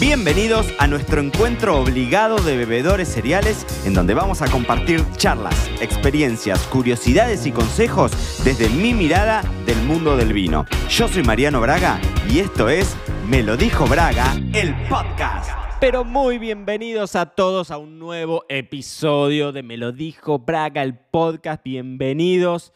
Bienvenidos a nuestro encuentro obligado de bebedores cereales, en donde vamos a compartir charlas, experiencias, curiosidades y consejos desde mi mirada del mundo del vino. Yo soy Mariano Braga y esto es Me lo dijo Braga, el podcast. Pero muy bienvenidos a todos a un nuevo episodio de Me lo dijo Braga, el podcast. Bienvenidos.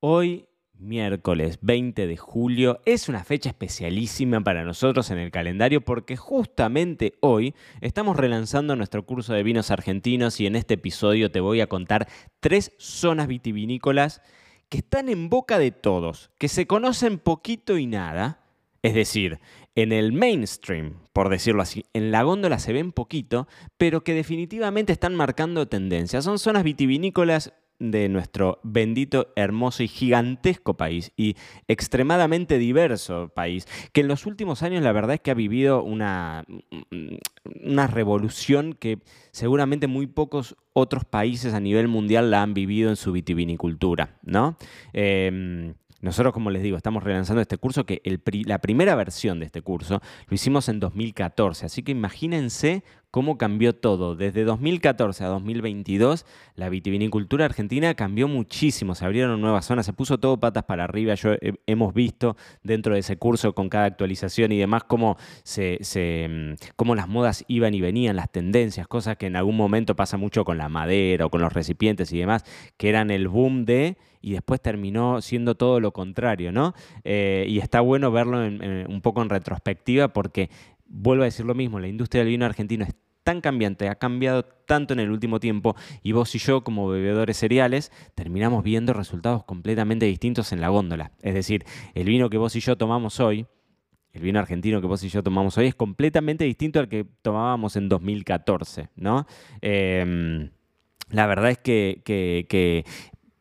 Hoy miércoles 20 de julio. Es una fecha especialísima para nosotros en el calendario porque justamente hoy estamos relanzando nuestro curso de vinos argentinos y en este episodio te voy a contar tres zonas vitivinícolas que están en boca de todos, que se conocen poquito y nada. Es decir, en el mainstream, por decirlo así, en la góndola se ven poquito, pero que definitivamente están marcando tendencias. Son zonas vitivinícolas de nuestro bendito, hermoso y gigantesco país y extremadamente diverso país, que en los últimos años la verdad es que ha vivido una, una revolución que seguramente muy pocos otros países a nivel mundial la han vivido en su vitivinicultura, ¿no? Em, nosotros, como les digo, estamos relanzando este curso, que la primera versión de este curso lo hicimos en 2014, así que imagínense cómo cambió todo. Desde 2014 a 2022, la vitivinicultura argentina cambió muchísimo. Se abrieron nuevas zonas, se puso todo patas para arriba. Yo hemos visto dentro de ese curso, con cada actualización y demás, cómo, se, mm, cómo las modas iban y venían, las tendencias, cosas que en algún momento pasa mucho con la madera o con los recipientes y demás, que eran el boom de y después terminó siendo todo lo contrario, ¿no? Eh, y está bueno verlo un poco en retrospectiva porque vuelvo a decir lo mismo, la industria del vino argentino es tan cambiante, ha cambiado tanto en el último tiempo y vos y yo como bebedores cereales terminamos viendo resultados completamente distintos en la góndola. Es decir, el vino que vos y yo tomamos hoy, el vino argentino que vos y yo tomamos hoy es completamente distinto al que tomábamos en 2014, ¿no? Em, la verdad es que, que,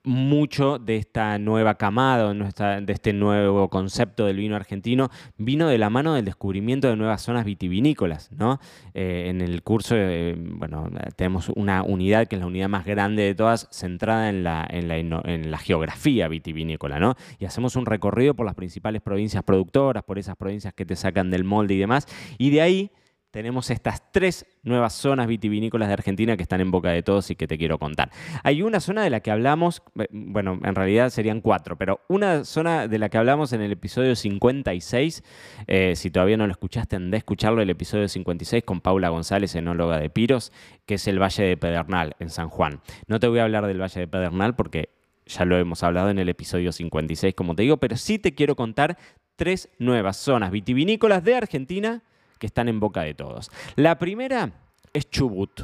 mucho de esta nueva camada, de este nuevo concepto del vino argentino, vino de la mano del descubrimiento de nuevas zonas vitivinícolas. ¿no? Eh, en el curso, eh, bueno, tenemos una unidad que es la unidad más grande de todas, centrada en la, en la, geografía vitivinícola. ¿no? Y hacemos un recorrido por las principales provincias productoras, por esas provincias que te sacan del molde y demás. Y de ahí tenemos estas tres nuevas zonas vitivinícolas de Argentina que están en boca de todos y que te quiero contar. Hay una zona de la que hablamos, eh, bueno, en realidad serían cuatro, pero una zona de la que hablamos en el episodio 56, eh, si todavía no lo escuchaste, andé a escucharlo, el episodio 56 con Paula González, enóloga de Piros, que es el Valle de Pedernal, en San Juan. No te voy a hablar del Valle de Pedernal porque ya lo hemos hablado en el episodio 56, como te digo, pero sí te quiero contar tres nuevas zonas vitivinícolas de Argentina que están en boca de todos. La primera es Chubut.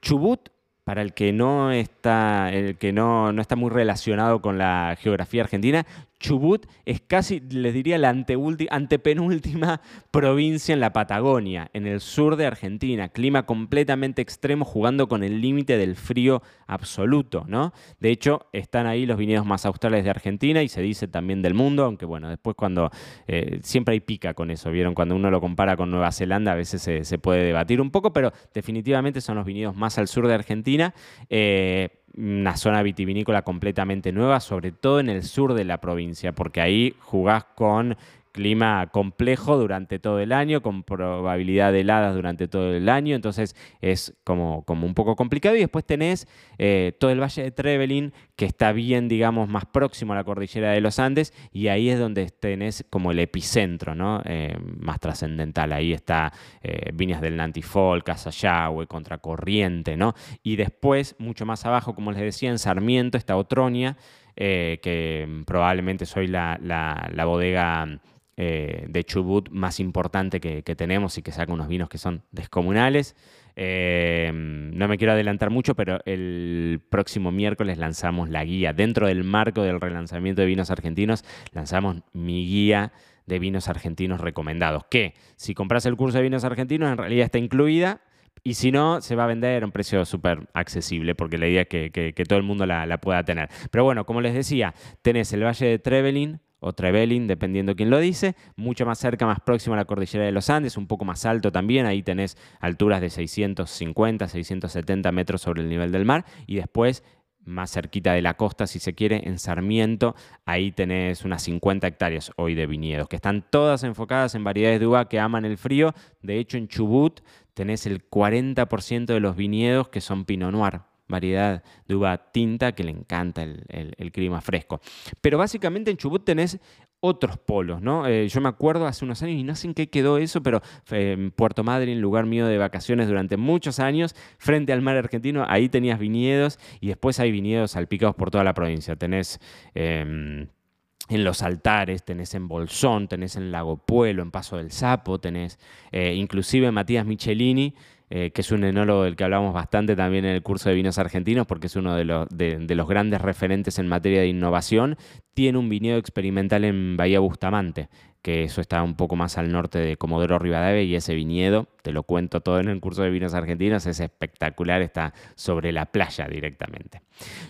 Chubut, para el que no está, el que no, no está muy relacionado con la geografía argentina, Chubut es casi, les diría, la antepenúltima provincia en la Patagonia, en el sur de Argentina. Clima completamente extremo, jugando con el límite del frío absoluto, ¿no? De hecho, están ahí los viñedos más australes de Argentina y se dice también del mundo, aunque bueno, después cuando eh, siempre hay pica con eso, ¿vieron? Cuando uno lo compara con Nueva Zelanda a veces se, puede debatir un poco, pero definitivamente son los viñedos más al sur de Argentina. Eh, una zona vitivinícola completamente nueva, sobre todo en el sur de la provincia, porque ahí jugás con clima complejo durante todo el año, con probabilidad de heladas durante todo el año, entonces es como, como un poco complicado. Y después tenés eh, todo el Valle de Trevelin, que está bien, digamos, más próximo a la cordillera de los Andes, y ahí es donde tenés como el epicentro, ¿no? Eh, más trascendental. Ahí está eh, Viñas del Nantifol, Casayahue, Contracorriente, ¿no? Y después, mucho más abajo, como les decía, en Sarmiento está Otronia, que probablemente soy la, la bodega eh, de Chubut más importante que, tenemos y que saca unos vinos que son descomunales. Eh, no me quiero adelantar mucho, pero el próximo miércoles lanzamos la guía. Dentro del marco del relanzamiento de vinos argentinos, lanzamos mi guía de vinos argentinos recomendados. Que si compras el curso de vinos argentinos, en realidad está incluida. Y si no, se va a vender a un precio súper accesible, porque la idea es que, todo el mundo la, la, pueda tener. Pero bueno, como les decía, tenés el Valle de Trevelin, o Trevelin, dependiendo quién lo dice, mucho más cerca, más próximo a la cordillera de los Andes, un poco más alto también, ahí tenés alturas de 650, 670 metros sobre el nivel del mar, y después más cerquita de la costa, si se quiere, en Sarmiento, ahí tenés unas 50 hectáreas hoy de viñedos, que están todas enfocadas en variedades de uva que aman el frío. De hecho, en Chubut tenés el 40% de los viñedos que son Pinot Noir, variedad de uva tinta que le encanta el, clima fresco. Pero básicamente en Chubut tenés otros polos, ¿no? Eh, yo me acuerdo hace unos años, y no sé en qué quedó eso, pero en Puerto Madryn, lugar mío de vacaciones durante muchos años, frente al mar argentino, ahí tenías viñedos y después hay viñedos salpicados por toda la provincia. Tenés... Em, en los altares, tenés en Bolsón, tenés en Lago Puelo, en Paso del Sapo, tenés eh, inclusive Matías Michelini, eh, que es un enólogo del que hablamos bastante también en el curso de vinos argentinos, porque es uno de los, de, los grandes referentes en materia de innovación, tiene un viñedo experimental en Bahía Bustamante, que eso está un poco más al norte de Comodoro Rivadavia, y ese viñedo, te lo cuento todo en el curso de vinos argentinos, es espectacular, está sobre la playa directamente.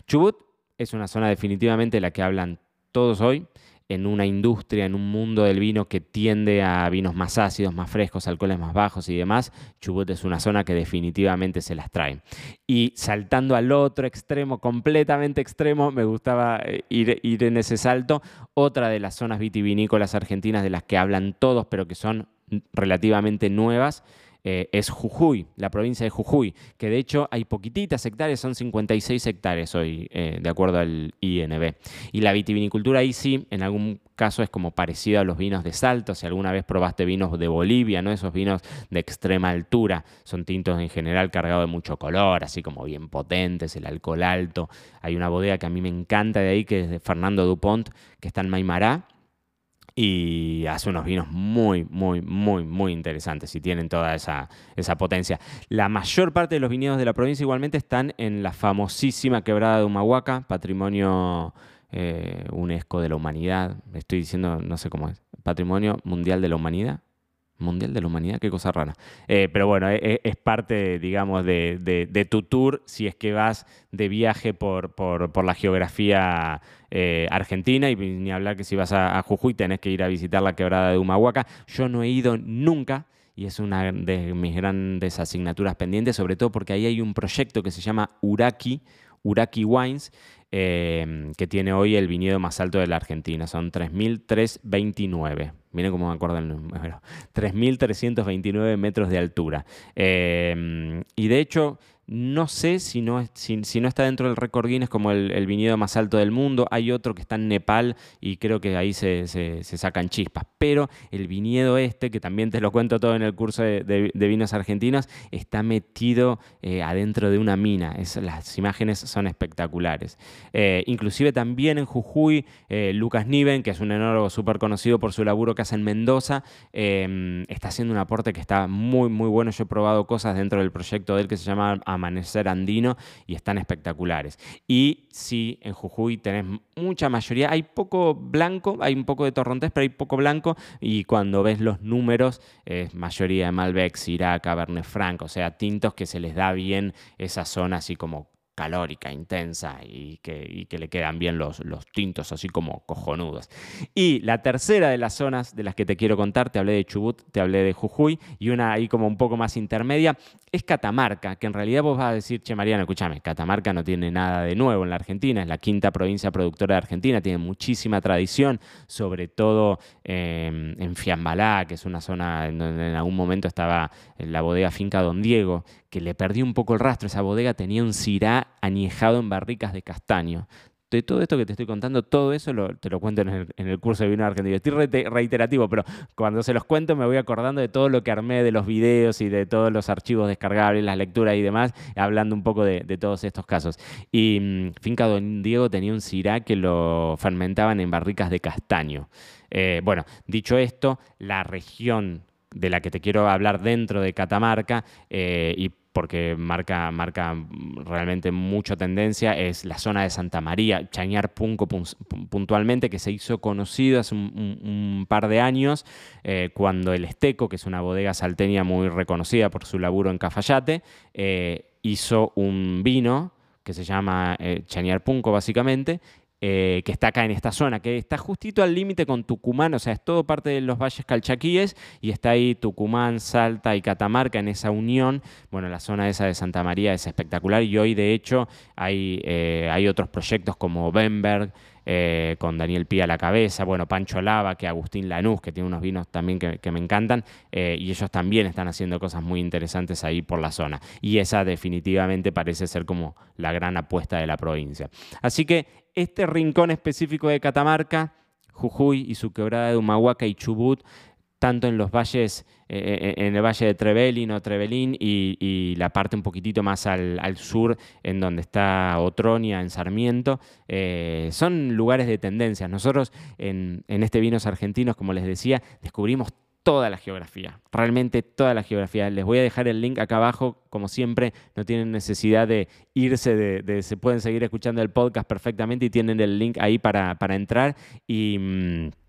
Chubut es una zona definitivamente de la que hablan todos hoy en una industria, en un mundo del vino que tiende a vinos más ácidos, más frescos, alcoholes más bajos y demás, Chubut es una zona que definitivamente se las trae. Y saltando al otro extremo, completamente extremo, me gustaba eh, ir, ir en ese salto, otra de las zonas vitivinícolas argentinas de las que hablan todos, pero que son relativamente nuevas, eh, es Jujuy, la provincia de Jujuy, que de hecho hay poquititas hectáreas, son 56 hectáreas hoy, eh, de acuerdo al INB. Y la vitivinicultura ahí sí, en algún caso es como parecido a los vinos de Salto, si alguna vez probaste vinos de Bolivia, ¿no? Esos vinos de extrema altura, son tintos en general cargados de mucho color, así como bien potentes, el alcohol alto. Hay una bodega que a mí me encanta de ahí, que es de Fernando Dupont, que está en Maimará, y hace unos vinos muy, muy, muy, muy interesantes y tienen toda esa, potencia. La mayor parte de los viñedos de la provincia igualmente están en la famosísima quebrada de Humahuaca, patrimonio eh, UNESCO de la humanidad. Estoy diciendo, no sé cómo es, patrimonio mundial de la humanidad. Mundial de la Humanidad, qué cosa rara. Eh, pero bueno, e, e, es, parte, digamos, de, tu tour si es que vas de viaje por, por, la geografía eh, argentina y ni hablar que si vas a, Jujuy tenés que ir a visitar la quebrada de Humahuaca. Yo no he ido nunca y es una de mis grandes asignaturas pendientes, sobre todo porque ahí hay un proyecto que se llama Uraki, Uraki Wines, eh, que tiene hoy el viñedo más alto de la Argentina. Son 3.329. Miren cómo me acuerdo el número. 3.329 metros de altura. Eh, y de hecho, no sé si no, está dentro del récord Guinness como el, viñedo más alto del mundo. Hay otro que está en Nepal y creo que ahí se, sacan chispas. Pero el viñedo este, que también te lo cuento todo en el curso de, vinos argentinos, está metido eh, adentro de una mina. las imágenes son espectaculares. Eh, inclusive también en Jujuy, eh, Lucas Niven, que es un enólogo súper conocido por su laburo que hace en Mendoza, está haciendo un aporte que está muy, muy bueno. Yo he probado cosas dentro del proyecto de él que se llama Amanecer Andino y están espectaculares. Y sí, en Jujuy tenés mucha mayoría, hay poco blanco, hay un poco de torrontés, pero hay poco blanco y cuando ves los números es mayoría de Malbec, Syrah, Cabernet Franc, o sea, tintos que se les da bien esa zona así como calórica, intensa y que, le quedan bien los, tintos así como cojonudos. Y la tercera de las zonas de las que te quiero contar, te hablé de Chubut, te hablé de Jujuy y una ahí como un poco más intermedia, es Catamarca, que en realidad vos vas a decir, che Mariano, escúchame, Catamarca no tiene nada de nuevo en la Argentina, es la quinta provincia productora de Argentina, tiene muchísima tradición, sobre todo em, en Fiambalá, que es una zona en donde en algún momento estaba la bodega Finca Don Diego, que le perdió un poco el rastro. Esa bodega tenía un cirá añejado en barricas de castaño. De todo esto que te estoy contando, todo eso te lo cuento en el, curso de vino argentino. Estoy reiterativo, pero cuando se los cuento me voy acordando de todo lo que armé de los videos y de todos los archivos descargables, las lecturas y demás, hablando un poco de, todos estos casos. Y mm, Finca Don Diego tenía un cirá que lo fermentaban en barricas de castaño. Eh, bueno, dicho esto, la región de la que te quiero hablar dentro de Catamarca eh, y porque marca, marca realmente mucha tendencia, es la zona de Santa María, Chañar Punco puntualmente, que se hizo conocido hace un, par de años, eh, cuando el Esteco, que es una bodega salteña muy reconocida por su laburo en Cafayate, eh, hizo un vino que se llama Chañar Punco básicamente, eh, que está acá en esta zona, que está justito al límite con Tucumán, o sea, es todo parte de los valles calchaquíes y está ahí Tucumán, Salta y Catamarca en esa unión. Bueno, la zona esa de Santa María es espectacular y hoy de hecho hay, eh, hay otros proyectos como Benberg, eh, con Daniel Pía a la cabeza, bueno, Pancho Lava, que Agustín Lanús, que tiene unos vinos también que, me encantan, eh, y ellos también están haciendo cosas muy interesantes ahí por la zona. Y esa definitivamente parece ser como la gran apuesta de la provincia. Así que este rincón específico de Catamarca, Jujuy y su quebrada de Humahuaca y Chubut, tanto en los valles, eh, eh, en el valle de Trevelin o Trevelin y, la parte un poquitito más al, sur, en donde está Otronia, en Sarmiento, eh, son lugares de tendencias. Nosotros en, este Vinos Argentinos, como les decía, descubrimos toda la geografía, realmente toda la geografía. Les voy a dejar el link acá abajo, como siempre, no tienen necesidad de irse, se pueden seguir escuchando el podcast perfectamente y tienen el link ahí para, para entrar y... Mm,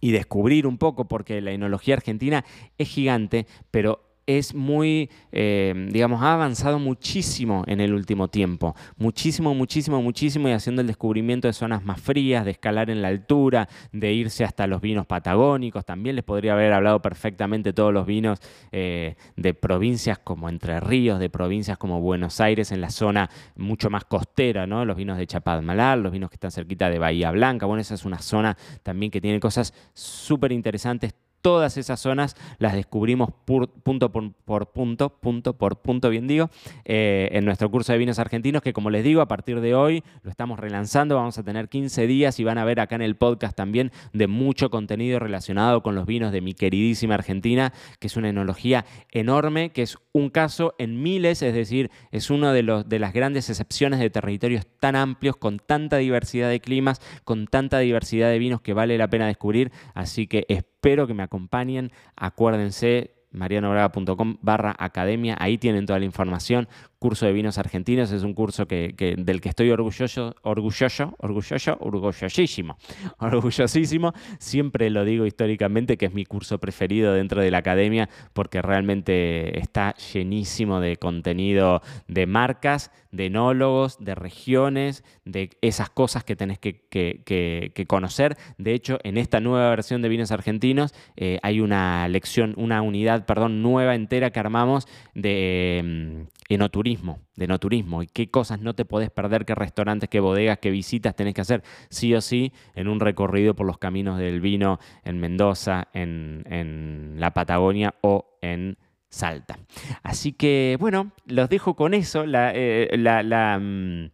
y descubrir un poco, porque la enología argentina es gigante, pero es muy, eh, digamos, ha avanzado muchísimo en el último tiempo. Muchísimo, muchísimo, muchísimo y haciendo el descubrimiento de zonas más frías, de escalar en la altura, de irse hasta los vinos patagónicos. También les podría haber hablado perfectamente todos los vinos eh, de provincias como Entre Ríos, de provincias como Buenos Aires, en la zona mucho más costera, ¿no? Los vinos de Chapadmalal, los vinos que están cerquita de Bahía Blanca. Bueno, esa es una zona también que tiene cosas súper interesantes todas esas zonas las descubrimos punto por, punto, punto por punto, bien digo, eh, en nuestro curso de vinos argentinos, que como les digo, a partir de hoy lo estamos relanzando, vamos a tener 15 días y van a ver acá en el podcast también de mucho contenido relacionado con los vinos de mi queridísima Argentina, que es una enología enorme, que es un caso en miles, es decir, es una de, de las grandes excepciones de territorios tan amplios, con tanta diversidad de climas, con tanta diversidad de vinos que vale la pena descubrir, así que espero que me acompañen. Acuérdense, marianobraga.com barra academia, ahí tienen toda la información curso de vinos argentinos. Es un curso que, del que estoy orgulloso, orgulloso, orgulloso, orgullosísimo, orgullosísimo. Siempre lo digo históricamente que es mi curso preferido dentro de la academia porque realmente está llenísimo de contenido de marcas, de enólogos, de regiones, de esas cosas que tenés que, conocer. De hecho, en esta nueva versión de vinos argentinos eh, hay una lección, una unidad, perdón, nueva entera que armamos de mm, enoturismo, de no turismo, y qué cosas no te podés perder, qué restaurantes, qué bodegas, qué visitas tenés que hacer sí o sí en un recorrido por los caminos del vino en Mendoza, en, la Patagonia o en Salta. Así que bueno, los dejo con eso. La, eh, la mm,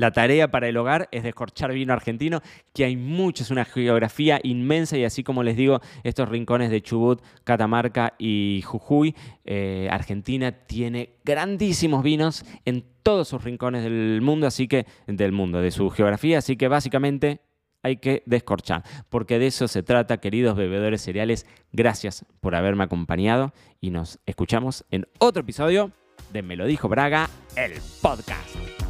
la tarea para el hogar es descorchar vino argentino, que hay mucho, es una geografía inmensa y así como les digo, estos rincones de Chubut, Catamarca y Jujuy, eh, Argentina tiene grandísimos vinos en todos sus rincones del mundo, así que del mundo, de su geografía, así que básicamente hay que descorchar, porque de eso se trata, queridos bebedores cereales. Gracias por haberme acompañado y nos escuchamos en otro episodio de Me lo dijo Braga, el podcast.